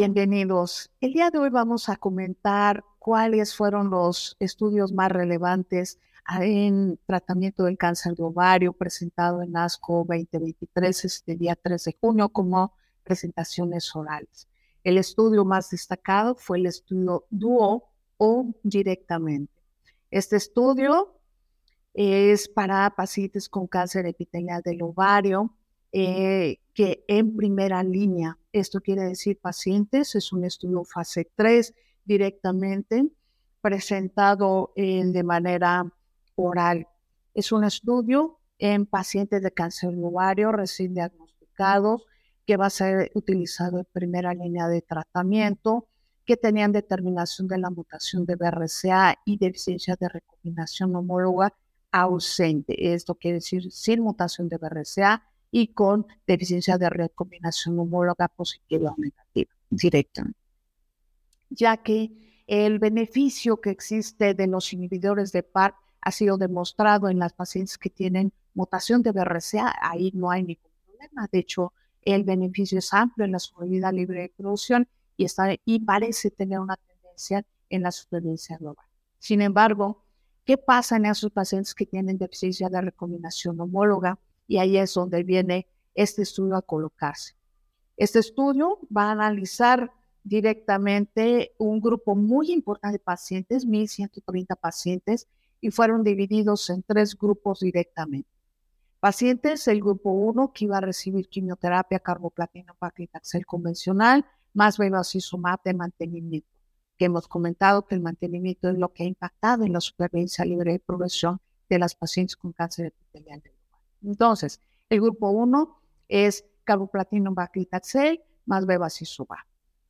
bienvenidos. El día de hoy vamos a comentar cuáles fueron los estudios más relevantes en tratamiento del cáncer de ovario presentado en ASCO 2023, este día 3 de junio, como presentaciones orales. El estudio más destacado fue el estudio DUO o directamente. Este estudio es para pacientes con cáncer epitelial del ovario, eh, que en primera línea, esto quiere decir pacientes, es un estudio fase 3 directamente presentado de manera oral. Es un estudio en pacientes de cáncer de ovario recién diagnosticados que va a ser utilizado en primera línea de tratamiento, que tenían determinación de la mutación de BRCA y deficiencia de recombinación homóloga ausente. Esto quiere decir sin mutación de BRCA y con deficiencia de recombinación homóloga positiva o negativa directa. Ya que el beneficio que existe de los inhibidores de PAR ha sido demostrado en las pacientes que tienen mutación de BRCA, ahí no hay ningún problema. De hecho, el beneficio es amplio en la sobrevida libre de producción y, está, y parece tener una tendencia en la supervivencia global. Sin embargo, ¿qué pasa en esos pacientes que tienen deficiencia de recombinación homóloga? Y ahí es donde viene este estudio a colocarse. Este estudio va a analizar directamente un grupo muy importante de pacientes, 1.130 pacientes, y fueron divididos en tres grupos directamente. Pacientes, el grupo 1 que iba a recibir quimioterapia carboplatino paclitaxel convencional, más bevacizumab de mantenimiento, que hemos comentado que el mantenimiento es lo que ha impactado en la supervivencia libre de progresión de las pacientes con cáncer epitelial. Entonces, el grupo 1 es carboplatino paclitaxel más bevacizumab.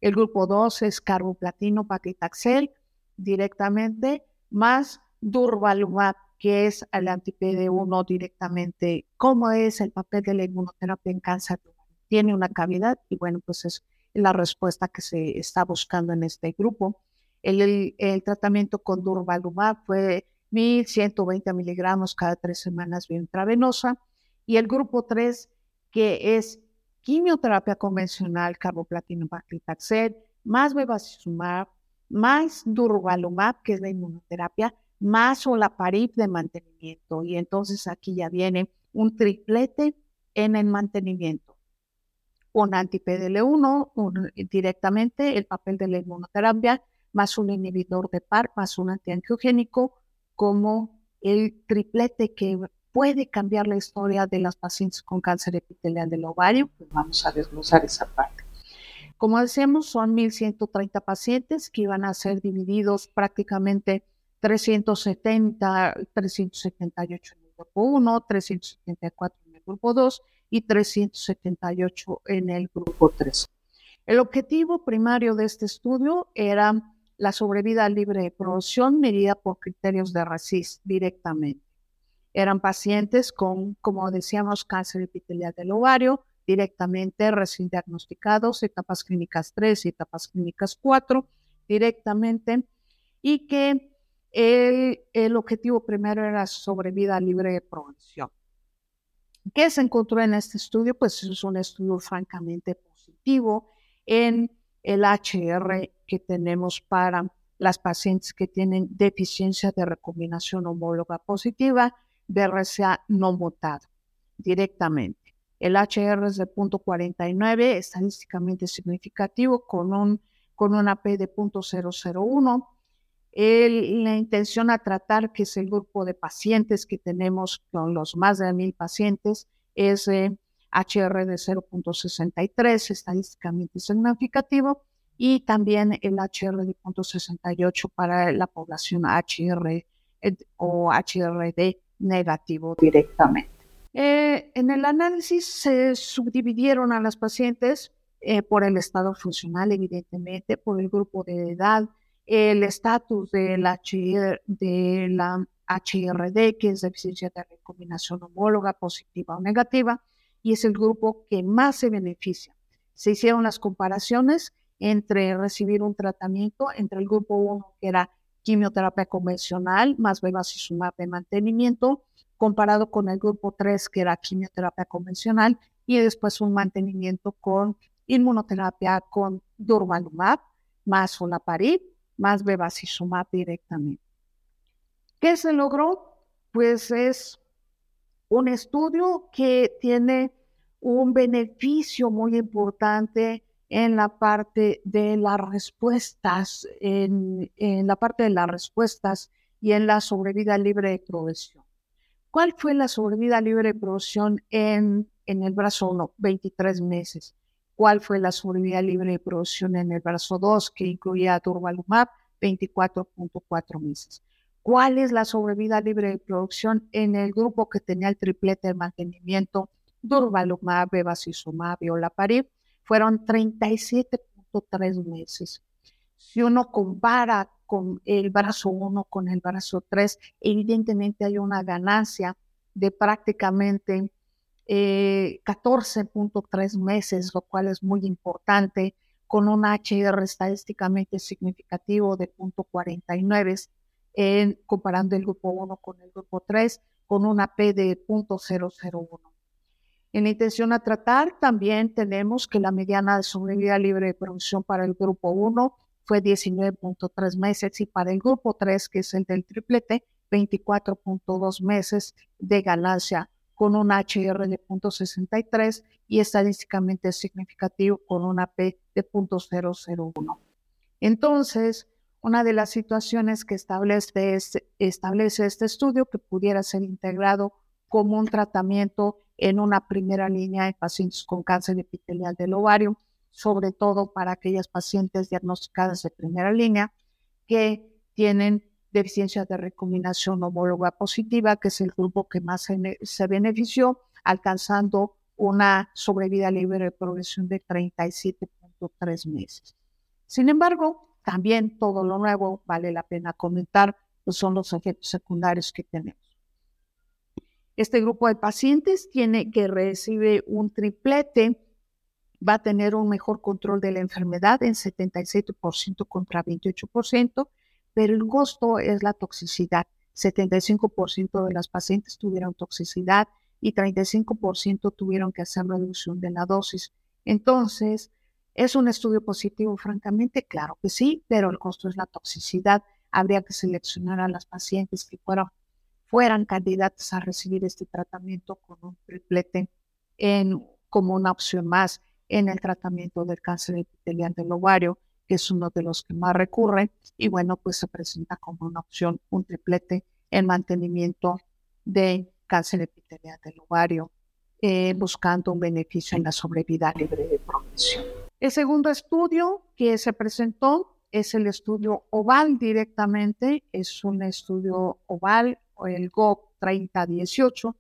El grupo 2 es carboplatino paclitaxel directamente más durvalumab, que es el anti-PD1 directamente. ¿Cómo es el papel de la inmunoterapia en cáncer? Tiene una cavidad y bueno, pues es la respuesta que se está buscando en este grupo. El, tratamiento con durvalumab fue 1120 miligramos cada tres semanas vía intravenosa. Y el grupo 3, que es quimioterapia convencional, carboplatino paclitaxel, más bevacizumab, más durvalumab, que es la inmunoterapia, más olaparib de mantenimiento. Y entonces aquí ya viene un triplete en el mantenimiento. Un anti-PDL1 directamente, el papel de la inmunoterapia, más un inhibidor de PAR, más un antiangiogénico, como el triplete que puede cambiar la historia de las pacientes con cáncer epitelial del ovario. Pues vamos a desglosar esa parte. Como decíamos, son 1.130 pacientes que iban a ser divididos prácticamente 370, 378 en el grupo 1, 374 en el grupo 2 y 378 en el grupo 3. El objetivo primario de este estudio era la sobrevida libre de producción medida por criterios de RACIS directamente. Eran pacientes con, como decíamos, cáncer epitelial del ovario, directamente recién diagnosticados, etapas clínicas 3 y etapas clínicas 4, directamente, y que el, objetivo primero era sobrevida libre de prevención. ¿Qué se encontró en este estudio? Pues es un estudio francamente positivo en el HR que tenemos para las pacientes que tienen deficiencia de recombinación homóloga positiva de RCA no mutado directamente. El HR es de 0.49, estadísticamente significativo, con, un, con una P de 0.001 la intención a tratar, que es el grupo de pacientes que tenemos con los más de mil pacientes, es HR de 0.63, estadísticamente significativo, y también el HR de 0.68 para la población HR eh, o HRD negativo directamente. Eh, en el análisis se subdividieron a las pacientes eh, por el estado funcional, evidentemente, por el grupo de edad, el estatus de la, de la HRD, que es deficiencia de recombinación homóloga positiva o negativa, y es el grupo que más se beneficia. Se hicieron las comparaciones entre recibir un tratamiento entre el grupo 1, que era quimioterapia convencional, más bevacizumab de mantenimiento, comparado con el grupo 3, que era quimioterapia convencional, y después un mantenimiento con inmunoterapia con durvalumab, más olaparib, más bevacizumab directamente. ¿Qué se logró? Pues es un estudio que tiene un beneficio muy importante en la parte de las respuestas, en, la parte de las respuestas y en la sobrevida libre de progresión. ¿Cuál fue la sobrevida libre de progresión en, en el brazo 1? 23 meses. ¿Cuál fue la sobrevida libre de progresión en el brazo 2, que incluía durvalumab? 24.4 meses. ¿Cuál es la sobrevida libre de producción en el grupo que tenía el triplete de mantenimiento? Durvalumab, bevacizumab y olaparib. Fueron 37.3 meses. Si uno compara con el brazo 1 con el brazo 3, evidentemente hay una ganancia de prácticamente 14.3 eh, meses, lo cual es muy importante, con un HR estadísticamente significativo de 0.49, en, comparando el grupo 1 con el grupo 3, con una P de 0.001. En la intención a tratar, también tenemos que la mediana de sobrevida libre de producción para el grupo 1 fue 19.3 meses y para el grupo 3, que es el del triplete, 24.2 meses de ganancia con un HR de 0.63 y estadísticamente significativo con una P de 0.001. Entonces, una de las situaciones que establece este, establece este estudio que pudiera ser integrado como un tratamiento en una primera línea en pacientes con cáncer epitelial del ovario, sobre todo para aquellas pacientes diagnosticadas de primera línea que tienen deficiencia de recombinación homóloga positiva, que es el grupo que más se, benefició, alcanzando una sobrevida libre de progresión de 37.3 meses. Sin embargo, también todo lo nuevo vale la pena comentar, pues son los efectos secundarios que tenemos. Este grupo de pacientes tiene que recibe un triplete va a tener un mejor control de la enfermedad en 77% contra 28%, pero el costo es la toxicidad. 75% de las pacientes tuvieron toxicidad y 35% tuvieron que hacer reducción de la dosis. Entonces, ¿es un estudio positivo? Francamente, claro que sí, pero el costo es la toxicidad. Habría que seleccionar a las pacientes que fueran, fueran candidatas a recibir este tratamiento con un triplete en, como una opción más en el tratamiento del cáncer epitelial del ovario, que es uno de los que más recurre, y bueno, pues se presenta como una opción, un triplete en mantenimiento de cáncer epitelial del ovario, eh, buscando un beneficio en la sobrevida libre de progresión. El segundo estudio que se presentó es el estudio OVAL directamente, es un estudio OVAL, el GOP 3018,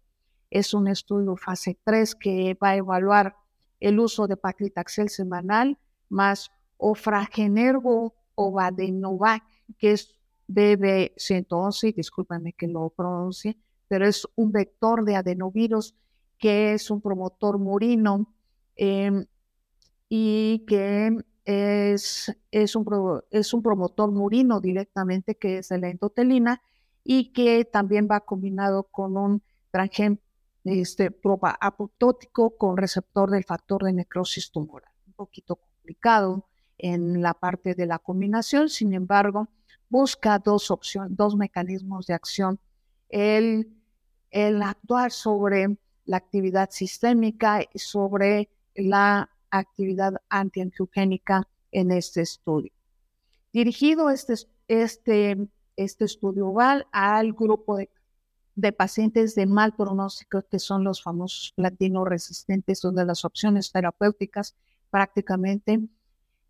es un estudio fase 3 que va a evaluar el uso de paclitaxel semanal más ofragenergo o Badenovac, que es BB111, discúlpame que lo pronuncie, pero es un vector de adenovirus que es un promotor murino em, y que es, es, un, es un promotor murino directamente que es de la endotelina y que también va combinado con un transgen este, apoptótico con receptor del factor de necrosis tumoral. Un poquito complicado en la parte de la combinación, sin embargo, busca dos opciones, dos mecanismos de acción. El, el actuar sobre la actividad sistémica y sobre la actividad antiangiogénica en este estudio. Dirigido este, este, este estudio va al grupo de de pacientes de mal pronóstico, que son los famosos platino resistentes, donde las opciones terapéuticas prácticamente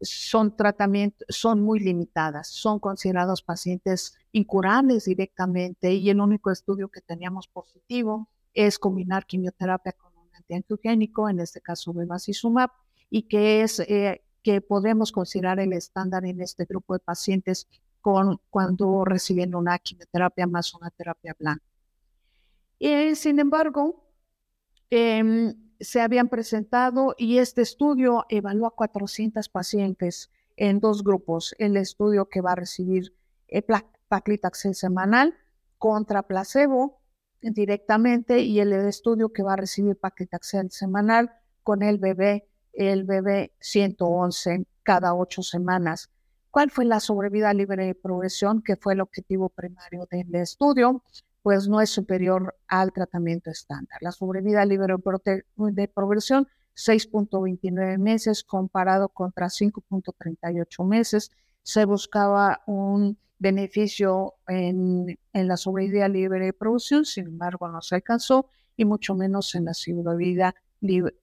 son tratamientos, son muy limitadas, son considerados pacientes incurables directamente y el único estudio que teníamos positivo es combinar quimioterapia con un antiangiogénico, en este caso bevacizumab, y que es eh, que podemos considerar el estándar en este grupo de pacientes con, cuando reciben una quimioterapia más una terapia blanca. Y, sin embargo, em, se habían presentado y este estudio evaluó a 400 pacientes en dos grupos. El estudio que va a recibir el paclitaxel semanal contra placebo directamente y el estudio que va a recibir paclitaxel semanal con el bebé el bebé 111 cada ocho semanas. ¿Cuál fue la sobrevida libre de progresión, que fue el objetivo primario del estudio? Pues no es superior al tratamiento estándar. La sobrevida libre de progresión, 6.29 meses comparado contra 5.38 meses. Se buscaba un beneficio en, la sobrevida libre de progresión, sin embargo no se alcanzó y mucho menos en la sobrevida,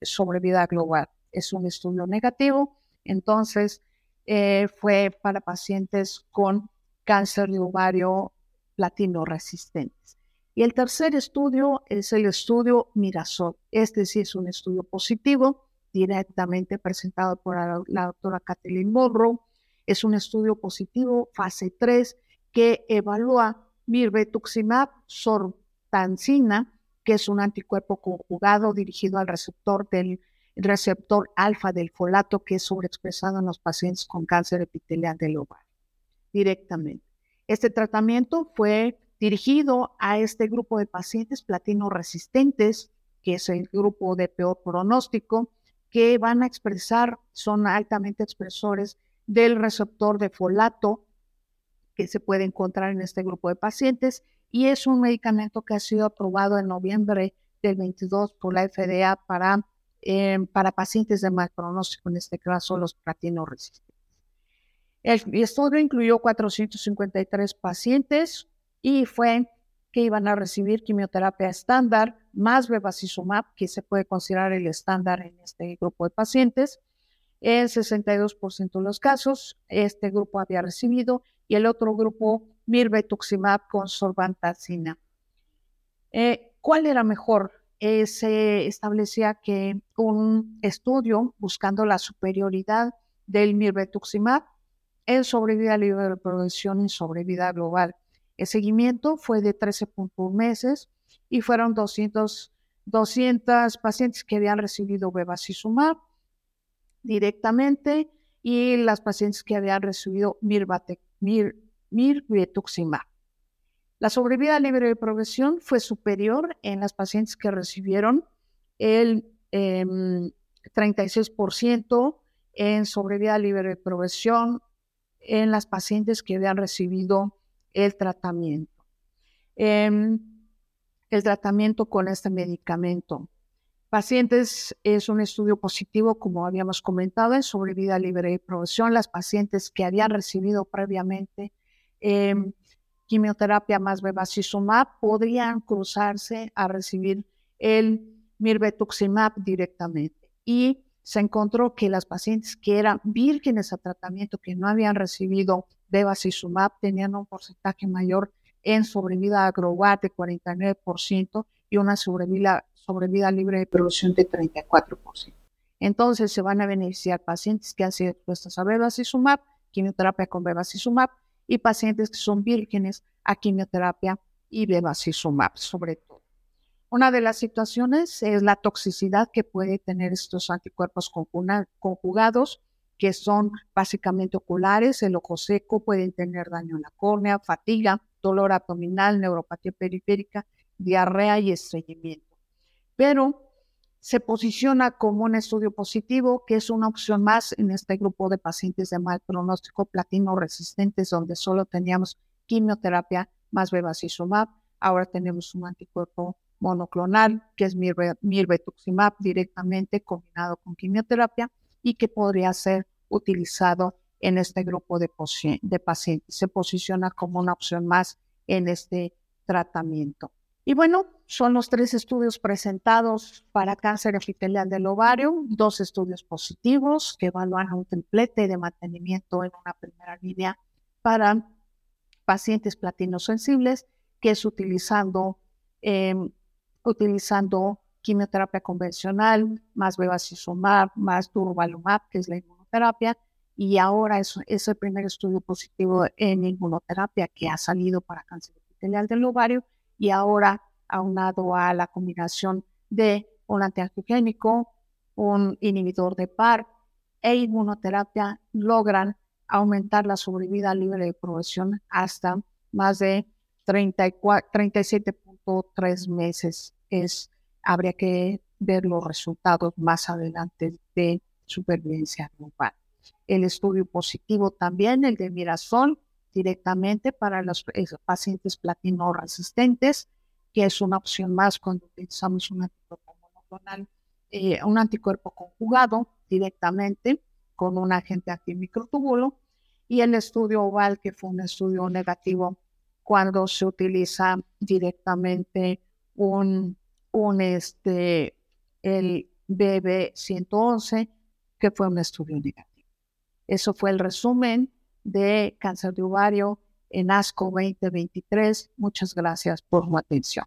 sobrevida global. Es un estudio negativo, entonces eh, fue para pacientes con cáncer de ovario platino resistentes. Y el tercer estudio es el estudio Mirasol. Este sí es un estudio positivo, directamente presentado por la, doctora Kathleen Morrow. Es un estudio positivo, fase 3, que evalúa mirvetuximab sortancina, que es un anticuerpo conjugado dirigido al receptor del receptor alfa del folato que es sobreexpresado en los pacientes con cáncer epitelial del ovario directamente. Este tratamiento fue dirigido a este grupo de pacientes platino resistentes, que es el grupo de peor pronóstico, que van a expresar, son altamente expresores del receptor de folato que se puede encontrar en este grupo de pacientes y es un medicamento que ha sido aprobado en noviembre del 22 por la FDA para Em, para pacientes de mal pronóstico, en este caso los platino resistentes. El estudio incluyó 453 pacientes y fue que iban a recibir quimioterapia estándar más bevacizumab, que se puede considerar el estándar en este grupo de pacientes. En 62% de los casos, este grupo había recibido y el otro grupo mirvetuximab con sorbantacina. Eh, ¿Cuál era mejor? Eh, se establecía que un estudio buscando la superioridad del mirvetuximab en sobrevida libre de progresión y sobrevida global. El seguimiento fue de 13.1 meses y fueron 200, 200 pacientes que habían recibido bevacizumab directamente y las pacientes que habían recibido mirvetuximab. La sobrevida libre de progresión fue superior en las pacientes que recibieron el 36% em, en sobrevida libre de progresión en las pacientes que habían recibido el tratamiento. Em, el tratamiento con este medicamento. Pacientes es un estudio positivo, como habíamos comentado, en sobrevida libre de progresión. Las pacientes que habían recibido previamente em, quimioterapia más bevacizumab podrían cruzarse a recibir el mirvetuximab directamente. Y se encontró que las pacientes que eran vírgenes a tratamiento, que no habían recibido bevacizumab, tenían un porcentaje mayor en sobrevida global de 49% y una sobrevida, sobrevida libre de producción de 34%. Entonces se van a beneficiar pacientes que han sido expuestos a bevacizumab, quimioterapia con bevacizumab, y pacientes que son vírgenes a quimioterapia y bevacizumab, sobre todo. Una de las situaciones es la toxicidad que puede tener estos anticuerpos conjugados, que son básicamente oculares, el ojo seco, pueden tener daño en la córnea, fatiga, dolor abdominal, neuropatía periférica, diarrea y estreñimiento. Pero se posiciona como un estudio positivo, que es una opción más en este grupo de pacientes de mal pronóstico platino resistentes, donde solo teníamos quimioterapia más bevacizumab. Ahora tenemos un anticuerpo monoclonal, que es mirvetuximab directamente combinado con quimioterapia y que podría ser utilizado en este grupo de, de pacientes. Se posiciona como una opción más en este tratamiento. Y bueno, son los tres estudios presentados para cáncer epitelial del ovario, dos estudios positivos que evalúan un templete de mantenimiento en una primera línea para pacientes platinosensibles, que es utilizando, em, utilizando quimioterapia convencional, más bevacizumab, más durvalumab, que es la inmunoterapia, y ahora es, es el primer estudio positivo en inmunoterapia que ha salido para cáncer epitelial del ovario y ahora aunado a la combinación de un antiangiogénico, un inhibidor de PAR e inmunoterapia logran aumentar la sobrevida libre de progresión hasta más de 37.3 meses. Es, habría que ver los resultados más adelante de supervivencia global. El estudio positivo también, el de Mirasol, directamente para los pacientes platino resistentes, que es una opción más cuando utilizamos un anticuerpo monoclonal, eh, un anticuerpo conjugado directamente con un agente antimicrotúbulo, y el estudio oval, que fue un estudio negativo cuando se utiliza directamente un, un este, el BB111, que fue un estudio negativo. Eso fue el resumen de cáncer de ovario en ASCO 2023. Muchas gracias por su atención.